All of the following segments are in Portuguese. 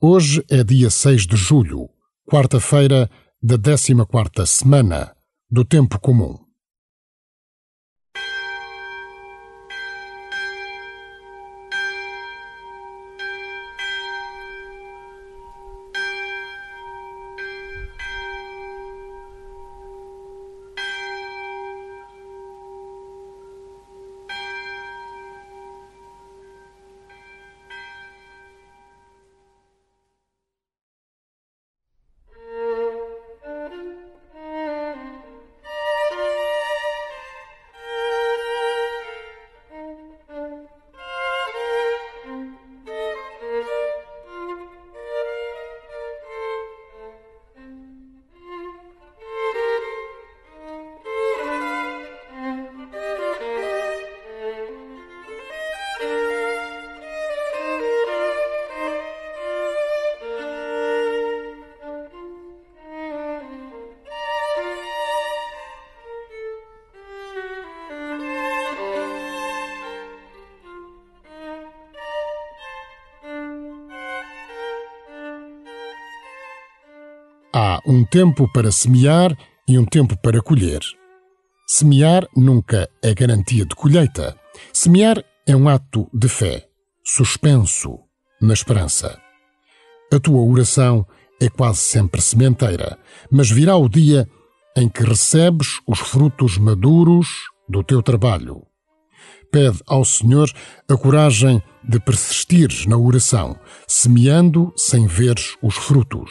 Hoje é dia 6 de julho, quarta-feira da 14ª semana do Tempo Comum. Um tempo para semear e um tempo para colher. Semear nunca é garantia de colheita. Semear é um ato de fé, suspenso na esperança. A tua oração é quase sempre sementeira, mas virá o dia em que recebes os frutos maduros do teu trabalho. Pede ao Senhor a coragem de persistires na oração, semeando sem veres os frutos.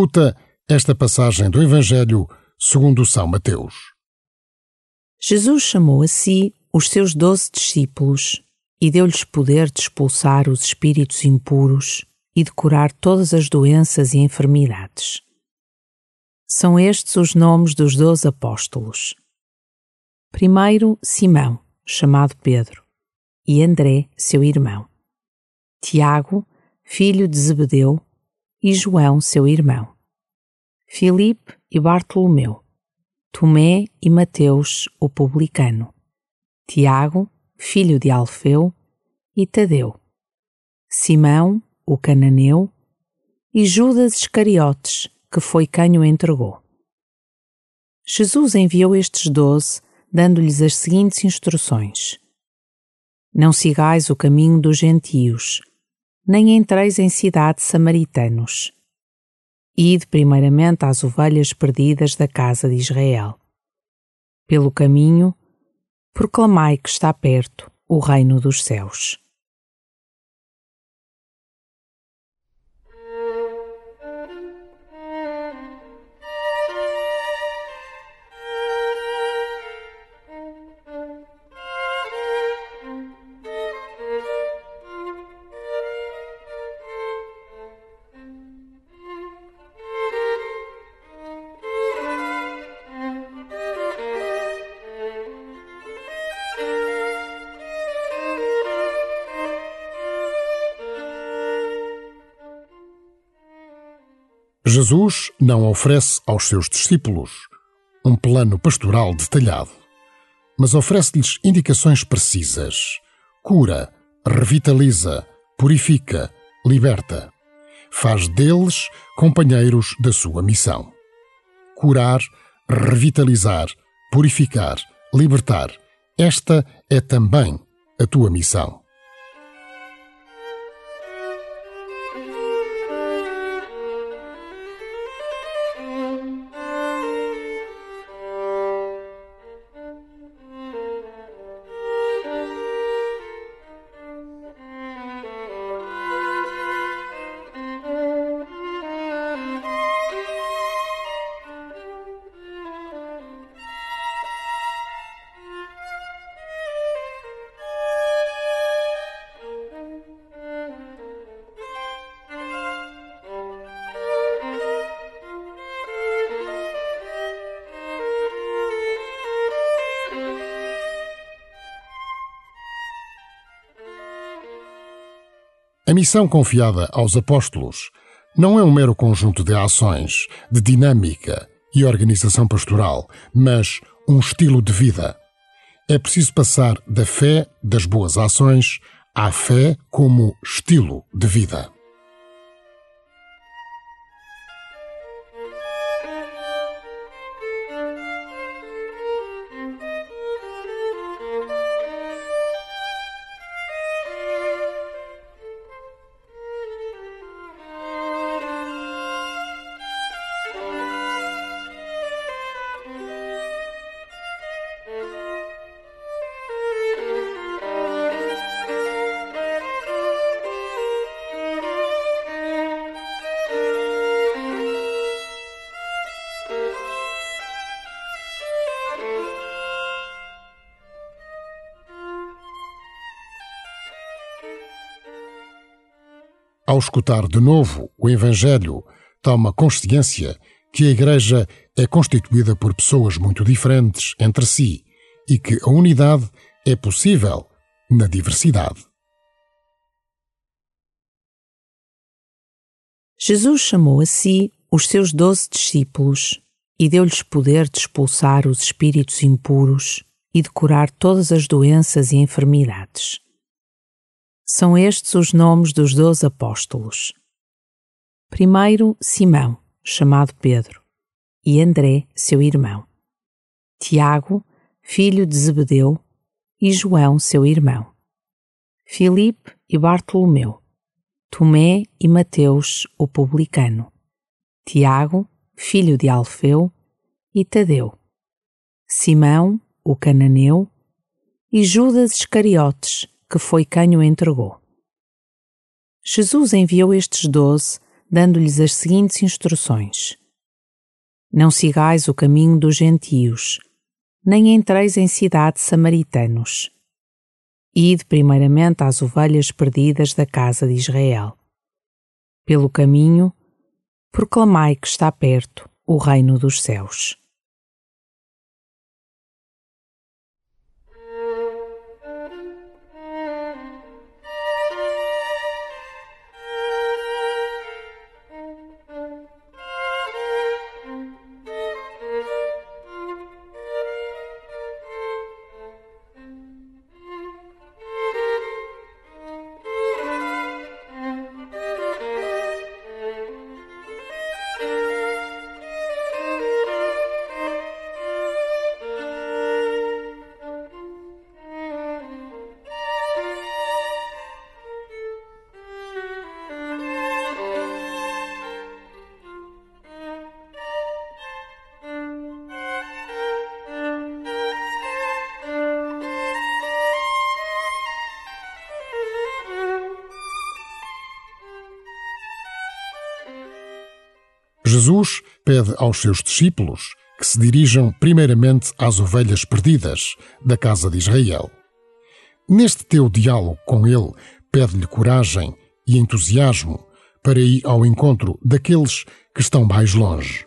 Escuta esta passagem do Evangelho segundo São Mateus. Jesus chamou a si os seus doze discípulos e deu-lhes poder de expulsar os espíritos impuros e de curar todas as doenças e enfermidades. São estes os nomes dos doze apóstolos. Primeiro, Simão, chamado Pedro, e André, seu irmão. Tiago, filho de Zebedeu, e João, seu irmão. Filipe e Bartolomeu. Tomé e Mateus, o publicano. Tiago, filho de Alfeu, e Tadeu. Simão, o cananeu, e Judas Iscariotes, que foi quem o entregou. Jesus enviou estes doze, dando-lhes as seguintes instruções: Não sigais o caminho dos gentios, nem entreis em cidades samaritanos. Ide primeiramente às ovelhas perdidas da casa de Israel. Pelo caminho, proclamai que está perto o reino dos céus. Jesus não oferece aos seus discípulos um plano pastoral detalhado, mas oferece-lhes indicações precisas. Cura, revitaliza, purifica, liberta. Faz deles companheiros da sua missão. Curar, revitalizar, purificar, libertar. Esta é também a tua missão. A missão confiada aos apóstolos não é um mero conjunto de ações, de dinâmica e organização pastoral, mas um estilo de vida. É preciso passar da fé das boas ações à fé como estilo de vida. Ao escutar de novo o Evangelho, toma consciência que a Igreja é constituída por pessoas muito diferentes entre si e que a unidade é possível na diversidade. Jesus chamou a si os seus doze discípulos e deu-lhes poder de expulsar os espíritos impuros e de curar todas as doenças e enfermidades. São estes os nomes dos doze apóstolos. Primeiro, Simão, chamado Pedro, e André, seu irmão. Tiago, filho de Zebedeu, e João, seu irmão. Filipe e Bartolomeu. Tomé e Mateus, o publicano. Tiago, filho de Alfeu, e Tadeu. Simão, o cananeu, e Judas Iscariotes, que foi quem o entregou. Jesus enviou estes doze, dando-lhes as seguintes instruções: Não sigais o caminho dos gentios, nem entreis em cidades samaritanos. Ide primeiramente às ovelhas perdidas da casa de Israel. Pelo caminho, proclamai que está perto o reino dos céus. Jesus pede aos seus discípulos que se dirijam primeiramente às ovelhas perdidas da casa de Israel. Neste teu diálogo com ele, pede-lhe coragem e entusiasmo para ir ao encontro daqueles que estão mais longe.